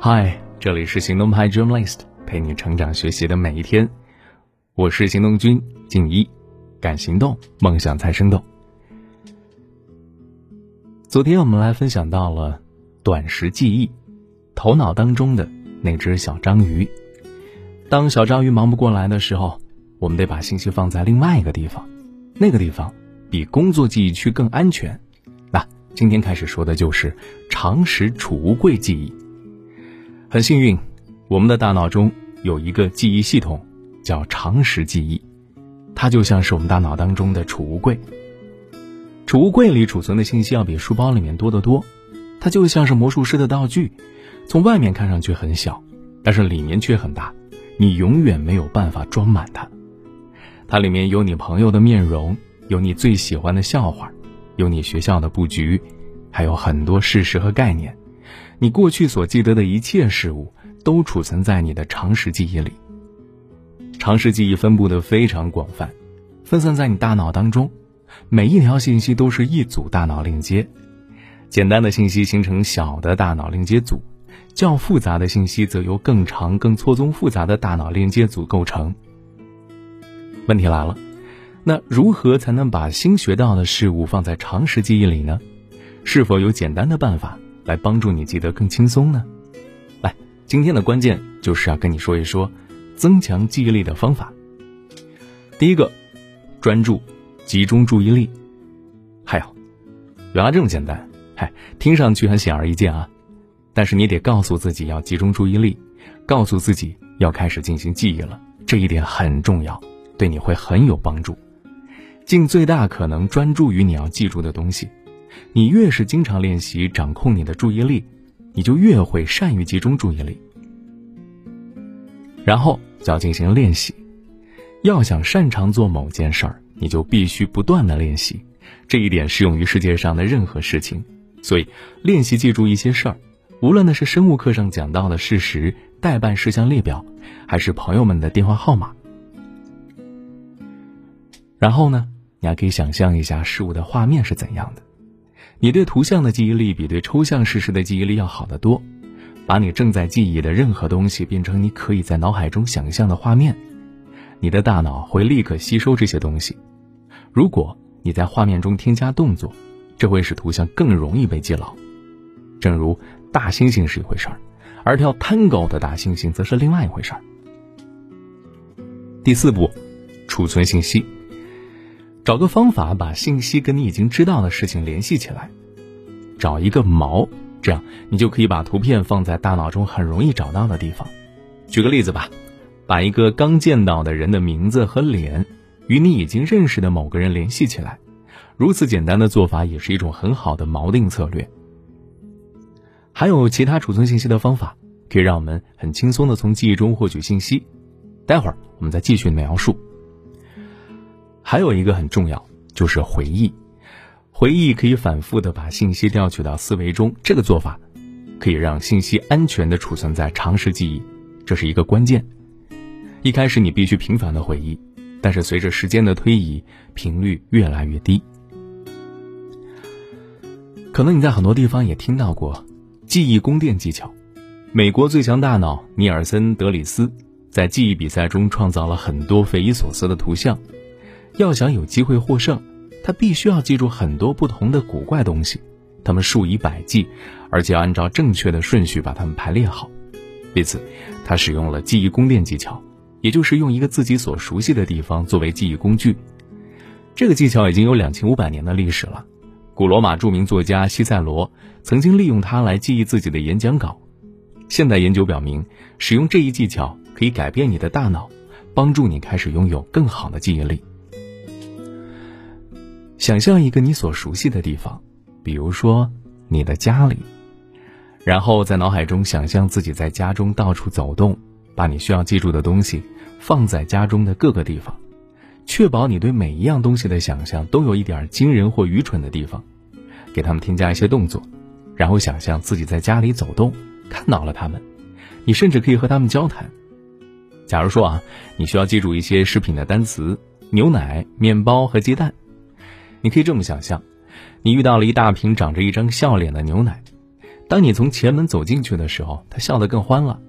嗨，这里是行动派 Dreamlist，陪你成长学习的每一天。我是行动君静一，敢行动，梦想才生动。昨天我们来分享到了短时记忆，头脑当中的那只小章鱼。当小章鱼忙不过来的时候，我们得把信息放在另外一个地方，那个地方比工作记忆区更安全。今天开始说的就是常识储物柜记忆。很幸运，我们的大脑中有一个记忆系统，叫常识记忆，它就像是我们大脑当中的储物柜。储物柜里储存的信息要比书包里面多得多，它就像是魔术师的道具，从外面看上去很小，但是里面却很大，你永远没有办法装满它。它里面有你朋友的面容，有你最喜欢的笑话，有你学校的布局，还有很多事实和概念。你过去所记得的一切事物，都储存在你的常识记忆里。常识记忆分布的非常广泛，分散在你大脑当中，每一条信息都是一组大脑链接。简单的信息形成小的大脑链接组，较复杂的信息则由更长、更错综复杂的大脑链接组构成。问题来了，那如何才能把新学到的事物放在常识记忆里呢？是否有简单的办法？来帮助你记得更轻松呢。来，今天的关键就是要跟你说一说增强记忆力的方法。第一个，专注，集中注意力。还有，原来这么简单，嗨，听上去很显而易见啊。但是你得告诉自己要集中注意力，告诉自己要开始进行记忆了，这一点很重要，对你会很有帮助。尽最大可能专注于你要记住的东西。你越是经常练习掌控你的注意力，你就越会善于集中注意力。然后就要进行练习。要想擅长做某件事儿，你就必须不断的练习。这一点适用于世界上的任何事情。所以，练习记住一些事儿，无论那是生物课上讲到的事实、代办事项列表，还是朋友们的电话号码。然后呢，你还可以想象一下事物的画面是怎样的。你对图像的记忆力比对抽象事实的记忆力要好得多，把你正在记忆的任何东西变成你可以在脑海中想象的画面，你的大脑会立刻吸收这些东西。如果你在画面中添加动作，这会使图像更容易被记牢。正如大猩猩是一回事儿，而跳探戈的大猩猩则是另外一回事儿。第四步，储存信息。找个方法把信息跟你已经知道的事情联系起来，找一个锚，这样你就可以把图片放在大脑中很容易找到的地方。举个例子吧，把一个刚见到的人的名字和脸与你已经认识的某个人联系起来，如此简单的做法也是一种很好的锚定策略。还有其他储存信息的方法，可以让我们很轻松的从记忆中获取信息。待会儿我们再继续描述。还有一个很重要，就是回忆。回忆可以反复的把信息调取到思维中，这个做法可以让信息安全的储存在常识记忆，这是一个关键。一开始你必须频繁的回忆，但是随着时间的推移，频率越来越低。可能你在很多地方也听到过记忆宫殿技巧。美国最强大脑尼尔森·德里斯在记忆比赛中创造了很多匪夷所思的图像。要想有机会获胜，他必须要记住很多不同的古怪东西，他们数以百计，而且要按照正确的顺序把它们排列好。为此，他使用了记忆宫殿技巧，也就是用一个自己所熟悉的地方作为记忆工具。这个技巧已经有两千五百年的历史了。古罗马著名作家西塞罗曾经利用它来记忆自己的演讲稿。现代研究表明，使用这一技巧可以改变你的大脑，帮助你开始拥有更好的记忆力。想象一个你所熟悉的地方，比如说你的家里，然后在脑海中想象自己在家中到处走动，把你需要记住的东西放在家中的各个地方，确保你对每一样东西的想象都有一点惊人或愚蠢的地方，给他们添加一些动作，然后想象自己在家里走动，看到了他们，你甚至可以和他们交谈。假如说啊，你需要记住一些食品的单词，牛奶、面包和鸡蛋。你可以这么想象：你遇到了一大瓶长着一张笑脸的牛奶，当你从前门走进去的时候，他笑得更欢了。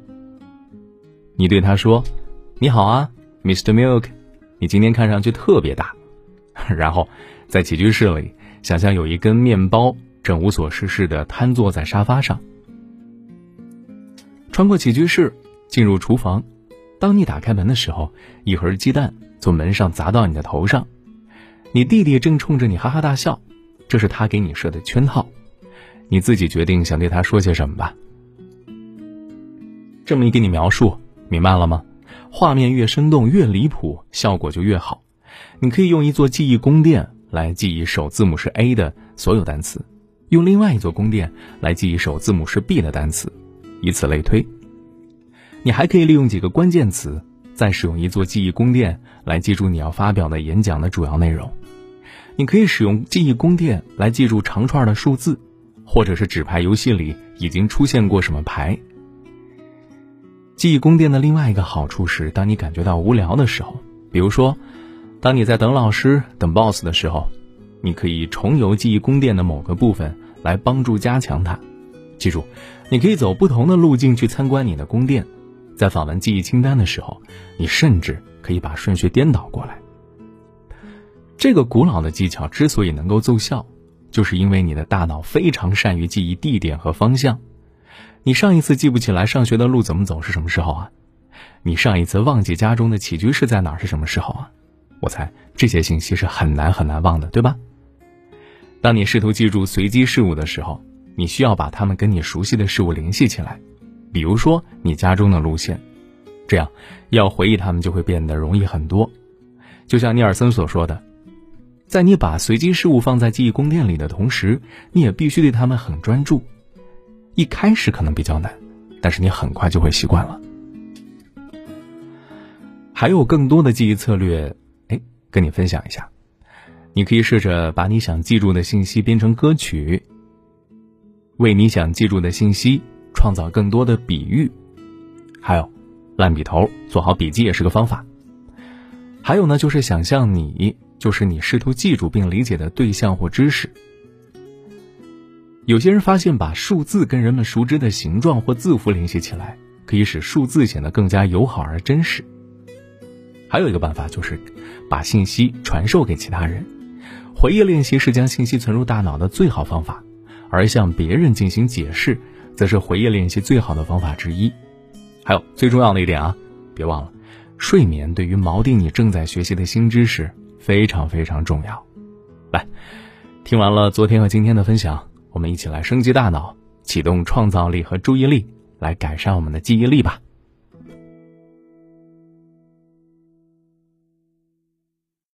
你对他说：“你好啊，Mr. Milk，你今天看上去特别大。”然后，在起居室里，想象有一根面包正无所事事的瘫坐在沙发上。穿过起居室，进入厨房。当你打开门的时候，一盒鸡蛋从门上砸到你的头上。你弟弟正冲着你哈哈大笑，这是他给你设的圈套。你自己决定想对他说些什么吧。这么一给你描述，明白了吗？画面越生动越离谱，效果就越好。你可以用一座记忆宫殿来记忆首字母是 A 的所有单词，用另外一座宫殿来记忆首字母是 B 的单词，以此类推。你还可以利用几个关键词，再使用一座记忆宫殿来记住你要发表的演讲的主要内容。你可以使用记忆宫殿来记住长串的数字，或者是纸牌游戏里已经出现过什么牌。记忆宫殿的另外一个好处是，当你感觉到无聊的时候，比如说，当你在等老师、等 boss 的时候，你可以重游记忆宫殿的某个部分来帮助加强它。记住，你可以走不同的路径去参观你的宫殿，在访问记忆清单的时候，你甚至可以把顺序颠倒过来。这个古老的技巧之所以能够奏效，就是因为你的大脑非常善于记忆地点和方向。你上一次记不起来上学的路怎么走是什么时候啊？你上一次忘记家中的起居室在哪是什么时候啊？我猜这些信息是很难很难忘的，对吧？当你试图记住随机事物的时候，你需要把它们跟你熟悉的事物联系起来，比如说你家中的路线，这样要回忆它们就会变得容易很多。就像尼尔森所说的。在你把随机事物放在记忆宫殿里的同时，你也必须对他们很专注。一开始可能比较难，但是你很快就会习惯了。还有更多的记忆策略，哎，跟你分享一下。你可以试着把你想记住的信息编成歌曲，为你想记住的信息创造更多的比喻。还有，烂笔头做好笔记也是个方法。还有呢，就是想象你。就是你试图记住并理解的对象或知识。有些人发现，把数字跟人们熟知的形状或字符联系起来，可以使数字显得更加友好而真实。还有一个办法就是，把信息传授给其他人。回忆练习是将信息存入大脑的最好方法，而向别人进行解释，则是回忆练习最好的方法之一。还有最重要的一点啊，别忘了，睡眠对于锚定你正在学习的新知识。非常非常重要，来，听完了昨天和今天的分享，我们一起来升级大脑，启动创造力和注意力，来改善我们的记忆力吧。